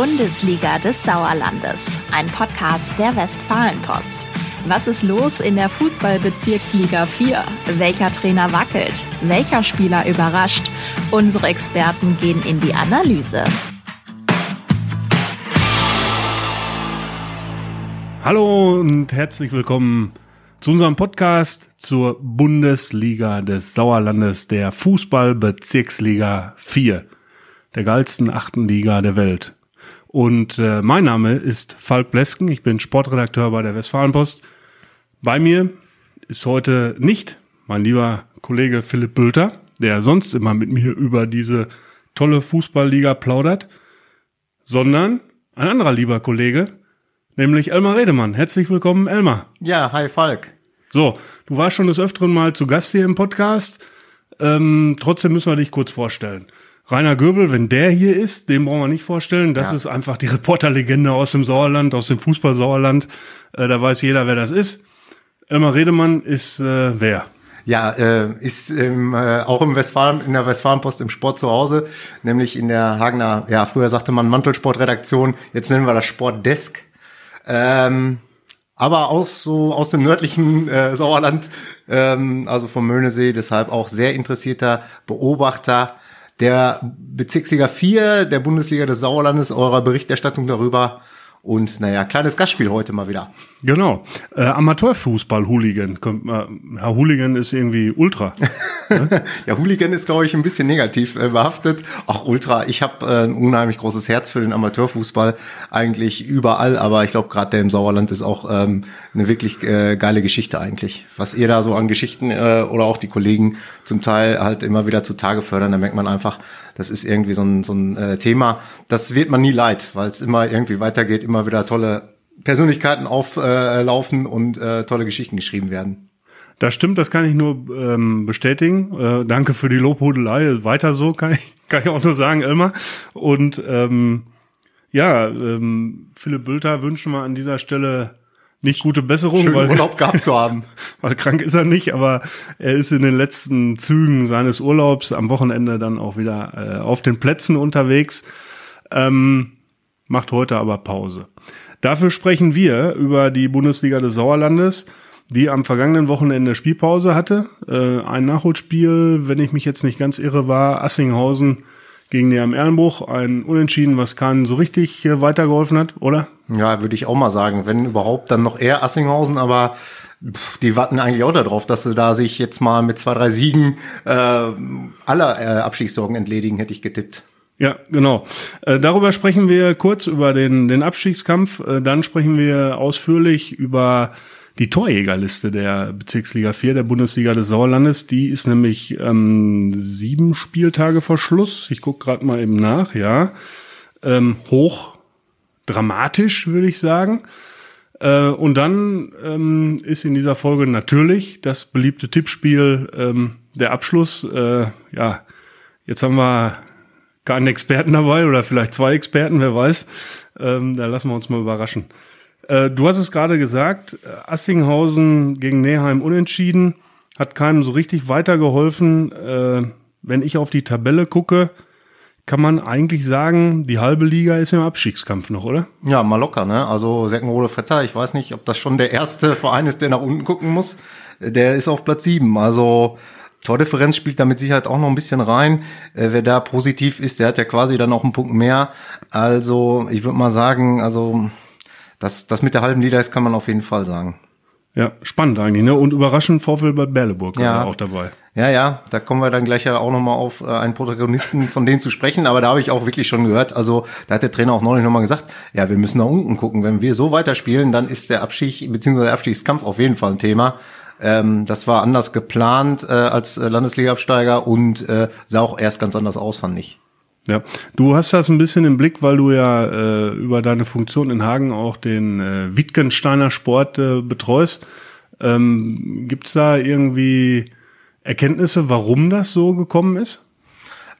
Bundesliga des Sauerlandes, ein Podcast der Westfalenpost. Was ist los in der Fußballbezirksliga 4? Welcher Trainer wackelt? Welcher Spieler überrascht? Unsere Experten gehen in die Analyse. Hallo und herzlich willkommen zu unserem Podcast zur Bundesliga des Sauerlandes, der Fußballbezirksliga 4, der geilsten achten Liga der Welt. Und äh, mein Name ist Falk Blesken, ich bin Sportredakteur bei der Westfalenpost. Bei mir ist heute nicht mein lieber Kollege Philipp Bülter, der sonst immer mit mir über diese tolle Fußballliga plaudert, sondern ein anderer lieber Kollege, nämlich Elmar Redemann. Herzlich willkommen, Elmar. Ja, hi Falk. So, du warst schon des Öfteren mal zu Gast hier im Podcast. Ähm, trotzdem müssen wir dich kurz vorstellen. Rainer Göbel, wenn der hier ist, den brauchen wir nicht vorstellen. Das Ja. ist einfach die Reporterlegende aus dem Sauerland, aus dem Fußball-Sauerland. Äh, da weiß jeder, wer das ist. Elmar Redemann ist äh, wer? Ja, äh, ist im, äh, auch im Westfalen, in der Westfalenpost im Sport zu Hause, nämlich in der Hagener, ja, früher sagte man Mantelsportredaktion, jetzt nennen wir das Sportdesk. Ähm, aber aus so aus dem nördlichen äh, Sauerland, ähm, also vom Möhnesee, deshalb auch sehr interessierter Beobachter der Bezirksliga 4 der Bundesliga des Sauerlandes, eurer Berichterstattung darüber. Und naja, kleines Gastspiel heute mal wieder. Genau. Äh, Amateurfußball-Hooligan. Kommt mal- Herr Hooligan ist irgendwie Ultra. Ja, Hooligan ist, glaube ich, ein bisschen negativ äh, behaftet. Auch Ultra, ich habe äh, ein unheimlich großes Herz für den Amateurfußball, eigentlich überall, aber ich glaube, gerade der im Sauerland ist auch ähm, eine wirklich äh, geile Geschichte eigentlich. Was ihr da so an Geschichten äh, oder auch die Kollegen zum Teil halt immer wieder zutage fördern, da merkt man einfach, das ist irgendwie so ein, so ein äh, Thema, das wird man nie leid, weil es immer irgendwie weitergeht, immer wieder tolle Persönlichkeiten auflaufen äh, und äh, tolle Geschichten geschrieben werden. Das stimmt, das kann ich nur ähm, bestätigen. Äh, danke für die Lobhudelei. Weiter so, kann ich, kann ich auch nur sagen, Elmar. Und ähm, ja, ähm, Philipp Bülter wünschen wir an dieser Stelle nicht gute Besserung, Schönen weil, Urlaub gehabt zu haben. weil krank ist er nicht, aber er ist in den letzten Zügen seines Urlaubs am Wochenende dann auch wieder äh, auf den Plätzen unterwegs. Ähm, macht heute aber Pause. Dafür sprechen wir über die Bundesliga des Sauerlandes, die am vergangenen Wochenende Spielpause hatte. Äh, ein Nachholspiel, wenn ich mich jetzt nicht ganz irre, war Assinghausen gegen Neam Erlenbruch. Ein Unentschieden, was keinen so richtig äh, weitergeholfen hat, oder? Ja, würde ich auch mal sagen. Wenn überhaupt, dann noch eher Assinghausen, aber die warten eigentlich auch darauf, dass sie da sich jetzt mal mit zwei, drei Siegen äh, aller äh, Abstiegssorgen entledigen, hätte ich getippt. Ja, genau. Äh, darüber sprechen wir kurz über den, den Abstiegskampf. Äh, dann sprechen wir ausführlich über die Torjägerliste der Bezirksliga 4 der Bundesliga des Sauerlandes. Die ist nämlich ähm, sieben Spieltage vor Schluss. Ich gucke gerade mal eben nach, ja. Ähm, hoch dramatisch, würde ich sagen. Äh, und dann ähm, ist in dieser Folge natürlich das beliebte Tippspiel ähm, der Abschluss. Äh, ja, jetzt haben wir keinen Experten dabei oder vielleicht zwei Experten, wer weiß. Ähm, da lassen wir uns mal überraschen. Äh, du hast es gerade gesagt, äh, Assinghausen gegen Neheim unentschieden, hat keinem so richtig weitergeholfen. Äh, wenn ich auf die Tabelle gucke, kann man eigentlich sagen, die halbe Liga ist im Abstiegskampf noch, oder? Ja, mal locker, ne? Also Seckenrode Vetter, ich weiß nicht, ob das schon der erste Verein ist, der nach unten gucken muss. Der ist auf Platz sieben. Also Tordifferenz spielt da mit Sicherheit auch noch ein bisschen rein. Äh, wer da positiv ist, der hat ja quasi dann auch einen Punkt mehr. Also ich würde mal sagen, also das, das mit der halben Liga ist, kann man auf jeden Fall sagen. Ja, spannend eigentlich, ne? Und überraschend VfL Bad Berleburg Ja. auch dabei. Ja, ja, da kommen wir dann gleich ja auch nochmal auf äh, einen Protagonisten von denen zu sprechen, aber da habe ich auch wirklich schon gehört, also da hat der Trainer auch neulich nochmal gesagt, ja, wir müssen nach unten gucken, wenn wir so weiterspielen, dann ist der Abstieg bzw. der Abstiegskampf auf jeden Fall ein Thema. Ähm, das war anders geplant äh, als äh, Landesliga-Absteiger und äh, sah auch erst ganz anders aus, fand ich. Ja, du hast das ein bisschen im Blick, weil du ja äh, über deine Funktion in Hagen auch den äh, Wittgensteiner Sport äh, betreust. Ähm, Gibt es da irgendwie Erkenntnisse, warum das so gekommen ist?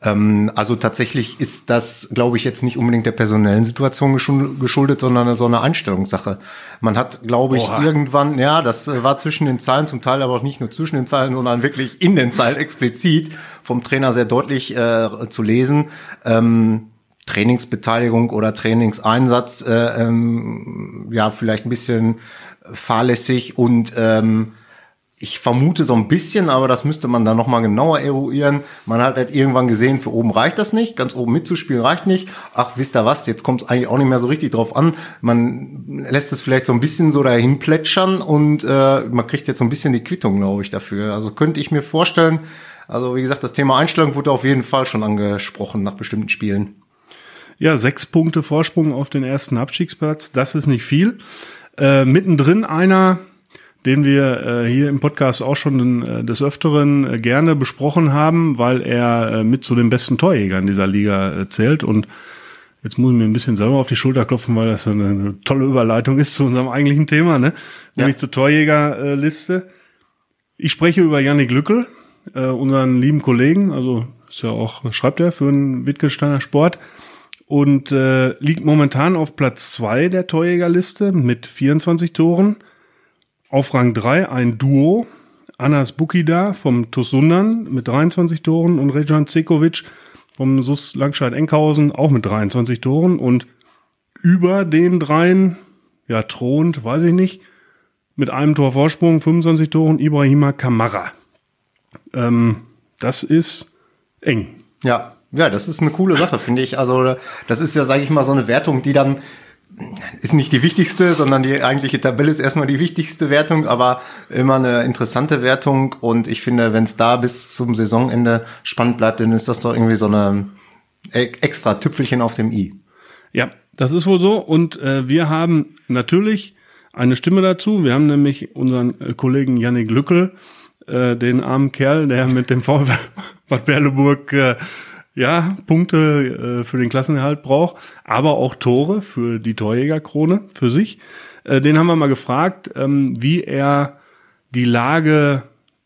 Ähm, also tatsächlich ist das, glaube ich, jetzt nicht unbedingt der personellen Situation geschul- geschuldet, sondern so eine Einstellungssache. Man hat, glaube ich, Oha. irgendwann, ja, das äh, war zwischen den Zeilen zum Teil, aber auch nicht nur zwischen den Zeilen, sondern wirklich in den Zeilen explizit vom Trainer sehr deutlich äh, zu lesen. Ähm, Trainingsbeteiligung oder Trainingseinsatz äh, ähm, ja vielleicht ein bisschen fahrlässig und ähm, ich vermute so ein bisschen, aber das müsste man dann nochmal genauer eruieren. Man hat halt irgendwann gesehen, für oben reicht das nicht, ganz oben mitzuspielen reicht nicht. Ach, wisst ihr was, jetzt kommt es eigentlich auch nicht mehr so richtig drauf an. Man lässt es vielleicht so ein bisschen so dahin plätschern und äh, man kriegt jetzt so ein bisschen die Quittung, glaube ich, dafür. Also könnte ich mir vorstellen, also wie gesagt, das Thema Einstellung wurde auf jeden Fall schon angesprochen nach bestimmten Spielen. Ja, sechs Punkte Vorsprung auf den ersten Abstiegsplatz, das ist nicht viel. Äh, mittendrin einer, den wir äh, hier im Podcast auch schon äh, des Öfteren äh, gerne besprochen haben, weil er äh, mit zu den besten Torjägern dieser Liga äh, zählt. Und jetzt muss ich mir ein bisschen selber auf die Schulter klopfen, weil das eine, eine tolle Überleitung ist zu unserem eigentlichen Thema, ne? nämlich zur Torjägerliste. Ich spreche über Yannick Lückel, äh, unseren lieben Kollegen, also ist ja auch, schreibt er für einen Wittgensteiner Sport und äh, liegt momentan auf Platz zwei der Torjägerliste mit 24 Toren. Auf Rang 3 ein Duo, Anas Bukida vom TuS Sundern mit 23 Toren und Rejan Cekovic vom SUS Langscheid-Enkhausen auch mit 23 Toren und über den dreien, ja, thront, weiß ich nicht, mit einem Tor Vorsprung, 25 Toren, Ibrahima Kamara. Ähm, das ist eng. Ja, ja, das ist eine coole Sache, finde ich. Also das ist ja, sage ich mal, so eine Wertung, die dann ist nicht die wichtigste, sondern die eigentliche Tabelle ist erstmal die wichtigste Wertung, aber immer eine interessante Wertung. Und ich finde, wenn es da bis zum Saisonende spannend bleibt, dann ist das doch irgendwie so eine e-, extra Tüpfelchen auf dem i. Ja, das ist wohl so. Und äh, wir haben natürlich eine Stimme dazu. Wir haben nämlich unseren äh, Kollegen Yannick Lückel, äh, den armen Kerl, der mit dem VfL Bad Berleburg äh, ja, Punkte äh, für den Klassenerhalt braucht, aber auch Tore für die Torjägerkrone für sich. Äh, den haben wir mal gefragt, ähm, wie er die Lage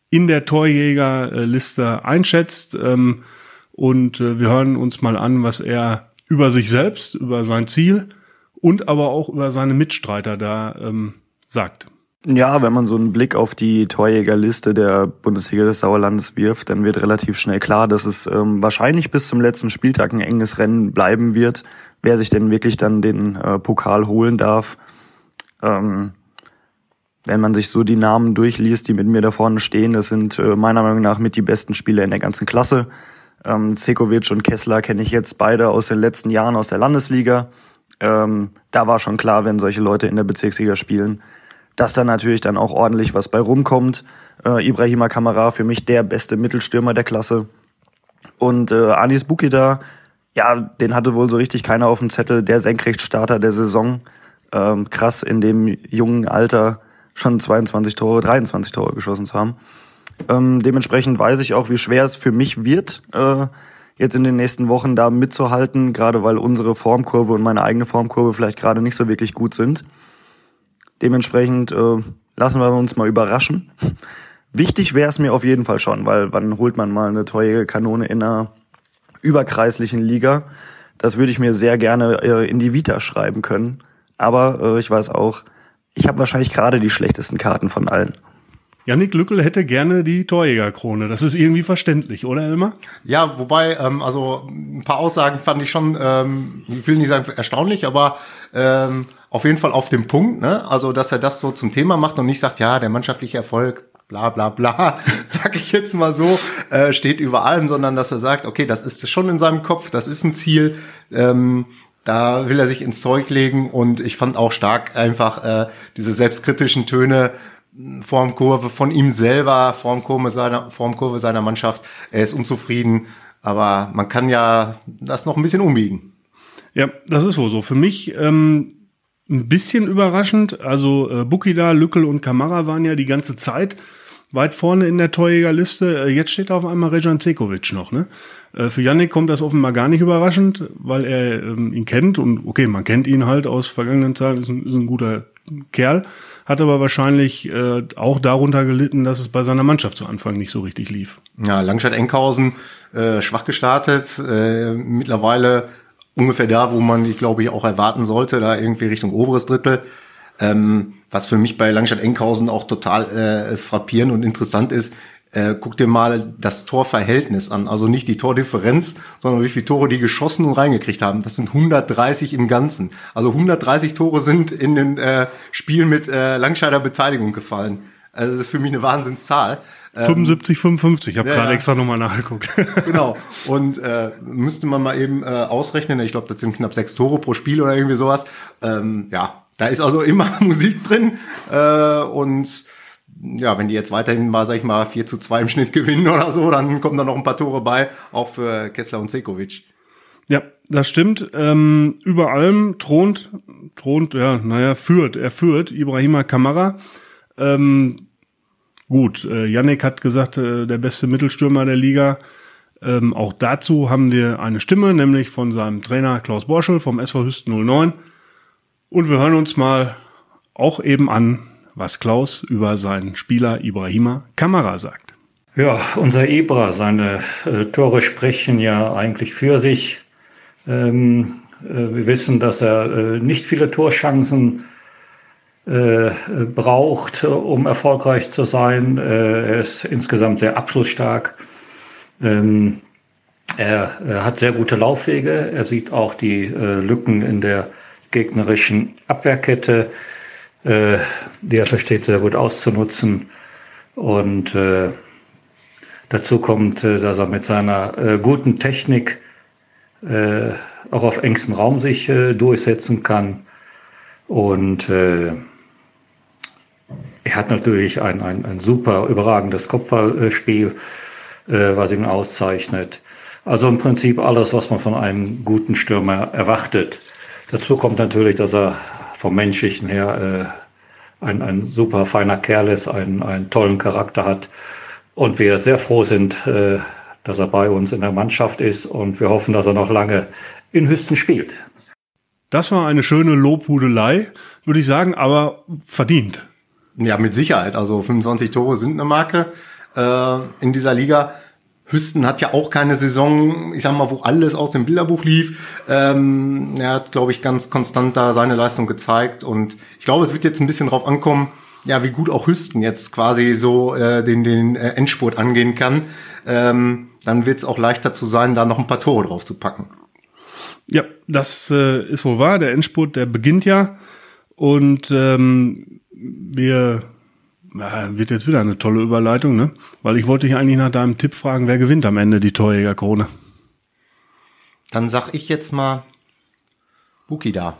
in der Torjägerliste einschätzt. Ähm, und äh, wir hören uns mal an, was er über sich selbst, über sein Ziel und aber auch über seine Mitstreiter da ähm, sagt. Ja, wenn man so einen Blick auf die Torjägerliste der Bundesliga des Sauerlandes wirft, dann wird relativ schnell klar, dass es ähm, wahrscheinlich bis zum letzten Spieltag ein enges Rennen bleiben wird, wer sich denn wirklich dann den äh, Pokal holen darf. Ähm, wenn man sich so die Namen durchliest, die mit mir da vorne stehen, das sind äh, meiner Meinung nach mit die besten Spieler in der ganzen Klasse. Ähm, Zekovic und Kessler kenne ich jetzt beide aus den letzten Jahren aus der Landesliga. Ähm, da war schon klar, wenn solche Leute in der Bezirksliga spielen, dass da natürlich dann auch ordentlich was bei rumkommt. Äh, Ibrahima Kamara für mich der beste Mittelstürmer der Klasse. Und äh, Anis Bukida, ja, den hatte wohl so richtig keiner auf dem Zettel, der Senkrechtstarter der Saison. Ähm, krass, in dem jungen Alter schon 22 Tore, 23 Tore geschossen zu haben. Ähm, dementsprechend weiß ich auch, wie schwer es für mich wird, äh, jetzt in den nächsten Wochen da mitzuhalten, gerade weil unsere Formkurve und meine eigene Formkurve vielleicht gerade nicht so wirklich gut sind. Dementsprechend äh, lassen wir uns mal überraschen. Wichtig wäre es mir auf jeden Fall schon, weil wann holt man mal eine teure Kanone in einer überkreislichen Liga? Das würde ich mir sehr gerne äh, in die Vita schreiben können. Aber äh, ich weiß auch, ich habe wahrscheinlich gerade die schlechtesten Karten von allen. Janik Lückel hätte gerne die Torjägerkrone. Das ist irgendwie verständlich, oder Elmar? Ja, wobei, ähm, also ein paar Aussagen fand ich schon, ähm, ich will nicht sagen erstaunlich, aber ähm, auf jeden Fall auf dem Punkt, ne? Also, dass er das so zum Thema macht und nicht sagt, ja, der mannschaftliche Erfolg, bla bla bla, sag ich jetzt mal so, äh, steht über allem, sondern dass er sagt, okay, das ist schon in seinem Kopf, das ist ein Ziel. Ähm, da will er sich ins Zeug legen und ich fand auch stark einfach äh, diese selbstkritischen Töne Formkurve von ihm selber, Formkurve seiner, Formkurve seiner Mannschaft. Er ist unzufrieden, aber man kann ja das noch ein bisschen umbiegen. Ja, das ist wohl so. Für mich ähm, ein bisschen überraschend. Also äh, Bukida, Lückel und Kamara waren ja die ganze Zeit weit vorne in der Torjägerliste. Äh, jetzt steht auf einmal Rejan Cekovic noch. Ne? Äh, für Yannick kommt das offenbar gar nicht überraschend, weil er ähm, ihn kennt und okay, man kennt ihn halt aus vergangenen Zeiten, ist ein, ist ein guter Kerl hat aber wahrscheinlich äh, auch darunter gelitten, dass es bei seiner Mannschaft zu Anfang nicht so richtig lief. Ja, Langstadt-Enkhausen äh, schwach gestartet, äh, mittlerweile ungefähr da, wo man, ich glaube, ich auch erwarten sollte, da irgendwie Richtung oberes Drittel. Ähm, was für mich bei Langstadt-Enkhausen auch total äh, frappierend und interessant ist, äh, guck dir mal das Torverhältnis an. Also nicht die Tordifferenz, sondern wie viele Tore die geschossen und reingekriegt haben. Das sind 130 im Ganzen. Also 130 Tore sind in den äh, Spielen mit äh, Langscheider Beteiligung gefallen. Also das ist für mich eine Wahnsinnszahl. 75, 55, ich habe ja, gerade ja. extra nochmal nachgeguckt. genau. Und äh, müsste man mal eben äh, ausrechnen, ich glaube, das sind knapp sechs Tore pro Spiel oder irgendwie sowas. Ähm, ja, da ist also immer Musik drin. Äh, und ja, wenn die jetzt weiterhin mal, sag ich mal, 4 zu 2 im Schnitt gewinnen oder so, dann kommen da noch ein paar Tore bei, auch für Kessler und Sekovic. Ja, das stimmt. Ähm, über allem thront, thront, ja, naja, führt, er führt Ibrahima Kamara. Ähm, gut, äh, Yannick hat gesagt, äh, der beste Mittelstürmer der Liga. Ähm, auch dazu haben wir eine Stimme, nämlich von seinem Trainer Klaus Borschel vom SV Hüsten 09. Und wir hören uns mal auch eben an, was Klaus über seinen Spieler Ibrahima Kamara sagt. Ja, unser Ibra, seine äh, Tore sprechen ja eigentlich für sich. Ähm, äh, wir wissen, dass er äh, nicht viele Torchancen äh, braucht, um erfolgreich zu sein. Äh, er ist insgesamt sehr abschlussstark. Ähm, er, er, hat sehr gute Laufwege. Er sieht auch die äh, Lücken in der gegnerischen Abwehrkette, äh, die er versteht sehr gut auszunutzen. Und äh, dazu kommt, dass er mit seiner guten Technik auch auf engstem Raum sich durchsetzen kann. Und äh, er hat natürlich ein, ein, ein super überragendes Kopfballspiel, äh, was ihn auszeichnet. Also im Prinzip alles, was man von einem guten Stürmer erwartet. Dazu kommt natürlich, dass er vom Menschlichen her äh, ein, ein super feiner Kerl ist, einen, einen tollen Charakter hat. Und wir sehr froh sind, äh, dass er bei uns in der Mannschaft ist und wir hoffen, dass er noch lange in Hüsten spielt. Das war eine schöne Lobhudelei, würde ich sagen, aber verdient. Ja, mit Sicherheit. Also 25 Tore sind eine Marke äh, in dieser Liga. Hüsten hat ja auch keine Saison, ich sag mal, wo alles aus dem Bilderbuch lief. Ähm, er hat, glaube ich, ganz konstant da seine Leistung gezeigt und ich glaube, es wird jetzt ein bisschen drauf ankommen, ja, wie gut auch Hüsten jetzt quasi so äh, den, den äh, Endspurt angehen kann. Ähm, dann wird es auch leichter zu sein, da noch ein paar Tore drauf zu packen. Ja, das äh, ist wohl wahr. Der Endspurt, der beginnt ja. Und ähm, wir na, wird jetzt wieder eine tolle Überleitung, ne? Weil ich wollte dich eigentlich nach deinem Tipp fragen, wer gewinnt am Ende die Torjägerkrone? Dann sag ich jetzt mal Buki da.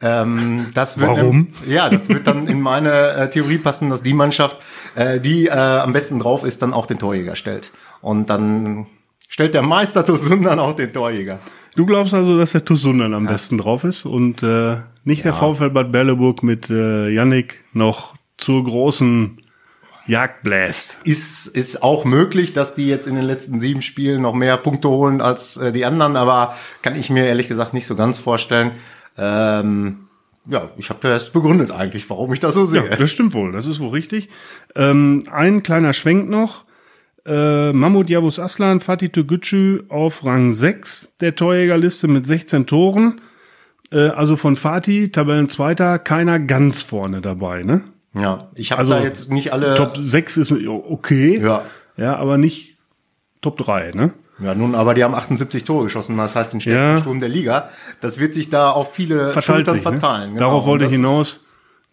Ähm, das wird, Warum? Ähm, ja, das wird dann in meine äh, Theorie passen, dass die Mannschaft, äh, die äh, am besten drauf ist, dann auch den Torjäger stellt. Und dann stellt der Meister Tosun dann auch den Torjäger. Du glaubst also, dass der Tosun dann am ja. besten drauf ist und äh, nicht ja. der VfL Bad Berleburg mit äh, Yannick noch zur großen Jagd bläst. Ist, ist auch möglich, dass die jetzt in den letzten sieben Spielen noch mehr Punkte holen als äh, die anderen, aber kann ich mir ehrlich gesagt nicht so ganz vorstellen. Ähm, ja, ich habe ja erst begründet eigentlich, warum ich das so sehe. Ja, das stimmt wohl, das ist wohl richtig. Ähm, ein kleiner Schwenk noch. Äh, Mahmoud Yavuz Aslan, Fatih Togucu auf Rang 6 der Torjägerliste mit 16 Toren. Äh, also von Fatih, Tabellenzweiter, keiner ganz vorne dabei, ne? Ja, ich habe also, da jetzt nicht alle. Top 6 ist okay. Ja. Ja, aber nicht Top 3, ne? Ja, nun, aber die haben 78 Tore geschossen, das heißt den stärksten ja. Sturm der Liga. Das wird sich da auf viele Verteilt Schultern sich, verteilen. Ne? Genau. Darauf wollte ich hinaus.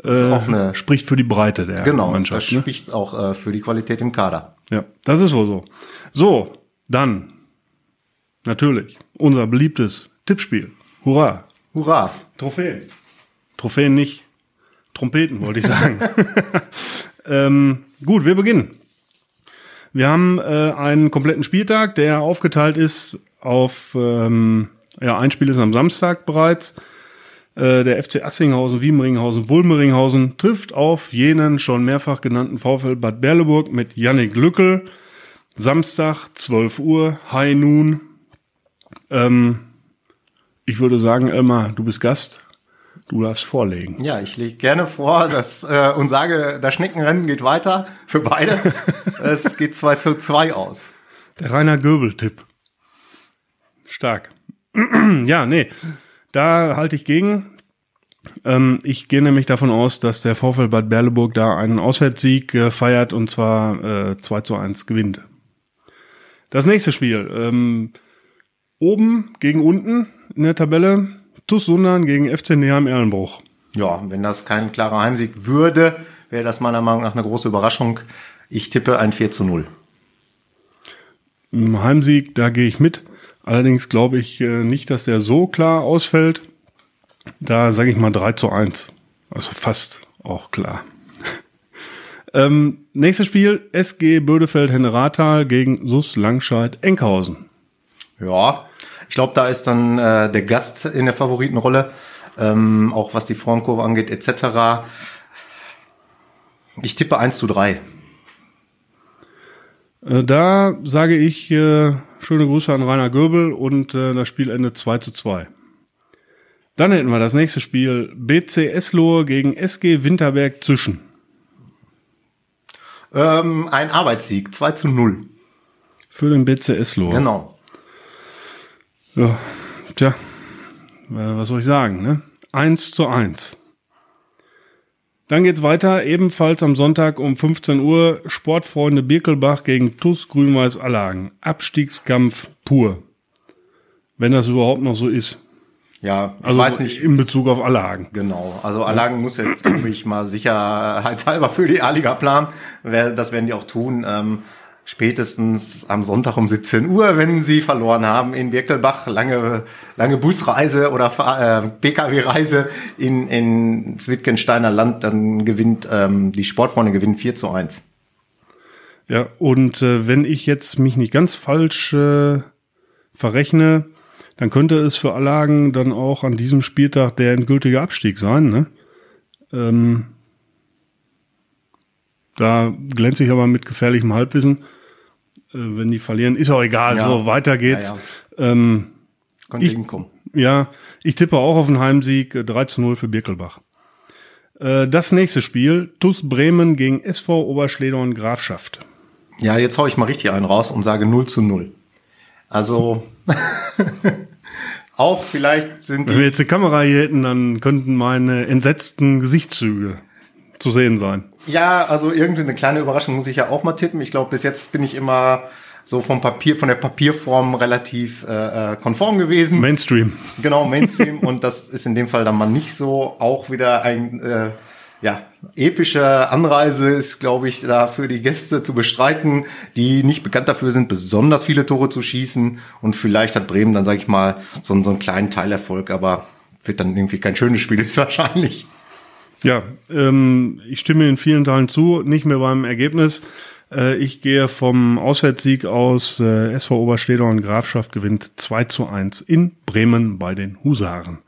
Ist, äh, auch eine, spricht für die Breite der genau, Mannschaft. Genau, das ne? spricht auch äh, für die Qualität im Kader. Ja, das ist wohl so. So, dann natürlich unser beliebtes Tippspiel. Hurra! Hurra! Trophäen. Trophäen nicht. Trompeten, wollte ich sagen. ähm, gut, wir beginnen. Wir haben äh, einen kompletten Spieltag, der aufgeteilt ist auf, ähm, ja, ein Spiel ist am Samstag bereits. Äh, der FC Assinghausen, Wiemringhausen, Wulmeringhausen trifft auf jenen schon mehrfach genannten VfL Bad Berleburg mit Yannick Lückel. Samstag, 12 Uhr, High Noon. Ähm, ich würde sagen, Elmar, du bist Gast. Du darfst vorlegen. Ja, ich lege gerne vor dass, äh, und sage, das Schneckenrennen geht weiter für beide. es geht 2 zu 2 aus. Der Rainer Göbel-Tipp. Stark. ja, nee. Da halte ich gegen. Ähm, ich gehe nämlich davon aus, dass der VfL Bad Berleburg da einen Auswärtssieg äh, feiert und zwar äh, 2 zu 1 gewinnt. Das nächste Spiel. Ähm, oben gegen unten in der Tabelle. TuS Sundern gegen FC Neheim Erlenbruch. Ja, wenn das kein klarer Heimsieg würde, wäre das meiner Meinung nach eine große Überraschung. Ich tippe ein 4 zu 0. Im Heimsieg, da gehe ich mit. Allerdings glaube ich äh, nicht, dass der so klar ausfällt. Da sage ich mal 3 zu 1. Also fast auch klar. ähm, nächstes Spiel, SG Bödefeld-Henne-Rathal gegen SUS Langscheid-Enkhausen. Ja, ich glaube, da ist dann äh, der Gast in der Favoritenrolle, ähm, auch was die Formkurve angeht, etc. Ich tippe 1 zu 3. Äh, da sage ich äh, schöne Grüße an Rainer Göbel und äh, das Spiel endet 2 zu 2. Dann hätten wir das nächste Spiel BC Eslohe gegen SG Winterberg Zwischen. Ähm, ein Arbeitssieg, 2 zu 0. Für den BC Eslohe. Genau. Ja, tja, äh, was soll ich sagen, ne? 1 zu 1. Dann geht's weiter, ebenfalls am Sonntag um 15 Uhr, Sportfreunde Birkelbach gegen TUS Grün-Weiß Allagen. Abstiegskampf pur. Wenn das überhaupt noch so ist. Ja, ich Also weiß nicht. in Bezug auf Allagen. Genau. Also Allagen muss jetzt, glaube ich, mal sicherheitshalber für die A-Liga planen. Das werden die auch tun. Spätestens am Sonntag um 17 Uhr, wenn sie verloren haben in Birkelbach. Lange, lange Busreise oder äh, PKW-Reise in, in Wittgensteiner Land. Dann gewinnt ähm, die Sportfreunde gewinnen 4 zu 1. Ja, und äh, wenn ich jetzt mich nicht ganz falsch äh, verrechne, dann könnte es für Allagen dann auch an diesem Spieltag der endgültige Abstieg sein. Ne? Ähm, da glänze ich aber mit gefährlichem Halbwissen. Äh, wenn die verlieren, ist auch egal. Ja. So, weiter geht's. Ja, Ähm, Könnte Ich- ja, ich tippe auch auf einen Heimsieg, äh, 3 zu 0 für Birkelbach. Äh, Das nächste Spiel, TuS Bremen gegen SV Oberschledorn Grafschaft. Ja, jetzt hau ich mal richtig einen raus und sage 0 zu 0. Also auch vielleicht sind Wenn die wir jetzt eine Kamera hier hätten, dann könnten meine entsetzten Gesichtszüge zu sehen sein. Ja, also irgendwie eine kleine Überraschung muss ich ja auch mal tippen. Ich glaube, bis jetzt bin ich immer so vom Papier, von der Papierform relativ äh, äh, konform gewesen. Mainstream. genau, Mainstream. und das ist in dem Fall dann mal nicht so. Auch wieder ein äh, ja, epische Anreise ist, glaube ich, da für die Gäste zu bestreiten, die nicht bekannt dafür sind, besonders viele Tore zu schießen. Und vielleicht hat Bremen dann, sage ich mal, so, einen- so einen kleinen Teilerfolg, aber wird dann irgendwie kein schönes Spiel, ist wahrscheinlich. Ja, ähm, ich stimme in vielen Teilen zu, nicht mehr beim Ergebnis. Äh, ich gehe vom Auswärtssieg aus. Äh, SV Oberschledorn Grafschaft gewinnt 2 zu 1 in Bremen bei den Husaren.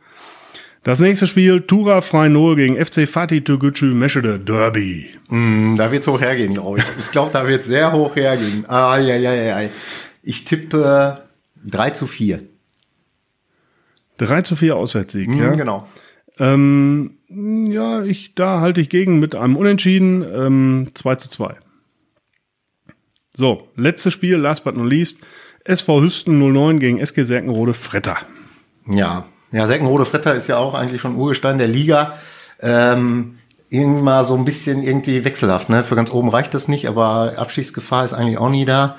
Das nächste Spiel, Tura Freinol gegen FC Fatih Türkgücü Meschede Derby. Mm, Da wird's hoch hergehen, glaube ich. Ich glaube, da wird sehr hoch hergehen. Ah, ja, ja, ja. Ich tippe 3 zu 4. 3 zu 4 Auswärtssieg, Mhm, ja. Genau. Ähm, ja, ich, da halte ich gegen mit einem Unentschieden, ähm, 2 zu 2. So, letztes Spiel, last but not least, SV Hüsten 09 gegen SG Serkenrode Fretter. Ja. Ja, Seckenrode Fretter ist ja auch eigentlich schon Urgestein der Liga. Ähm, immer so ein bisschen irgendwie wechselhaft. Ne? Für ganz oben reicht das nicht, aber Abstiegsgefahr ist eigentlich auch nie da.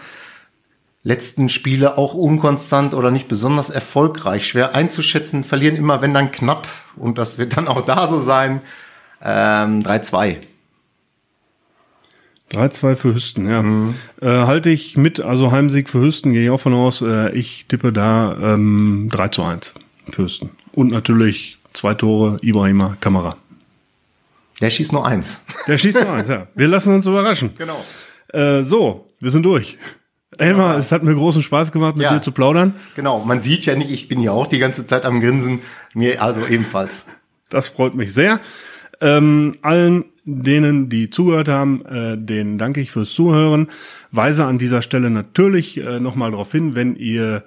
Letzten Spiele auch unkonstant oder nicht besonders erfolgreich. Schwer einzuschätzen, verlieren immer, wenn dann knapp. Und das wird dann auch da so sein. Ähm, 3-2. 3-2 für Hüsten, ja. Äh, halte ich mit, also Heimsieg für Hüsten, gehe ich auch von aus. Äh, ich tippe da ähm, 3 zu 1 für Hüsten. Und natürlich zwei Tore, Ibrahima, Kamera. Der schießt nur eins. Der schießt nur eins, ja. Wir lassen uns überraschen. Genau. Äh, so, wir sind durch. Elmar, es hat mir großen Spaß gemacht, mit Ja. dir zu plaudern. Genau, man sieht ja nicht, ich bin ja auch die ganze Zeit am Grinsen. Mir also ebenfalls. Das freut mich sehr. Ähm, allen, denen, die zugehört haben, äh, denen danke ich fürs Zuhören. Weise an dieser Stelle natürlich äh, nochmal darauf hin, wenn ihr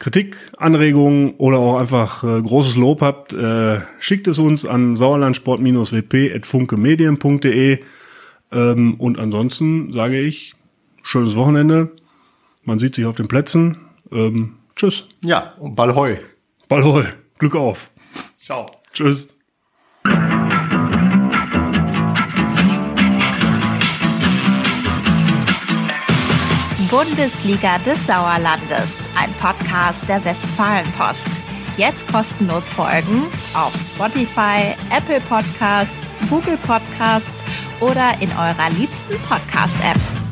Kritik, Anregungen oder auch einfach äh, großes Lob habt, äh, schickt es uns an sauerlandsport-wp.funkemedien.de ähm, und ansonsten sage ich, schönes Wochenende. Man sieht sich auf den Plätzen. Ähm, tschüss. Ja, und Ballhoi. Ballhoi. Glück auf. Ciao. Tschüss. Bundesliga des Sauerlandes, ein Podcast der Westfalenpost. Jetzt kostenlos folgen auf Spotify, Apple Podcasts, Google Podcasts oder in eurer liebsten Podcast-App.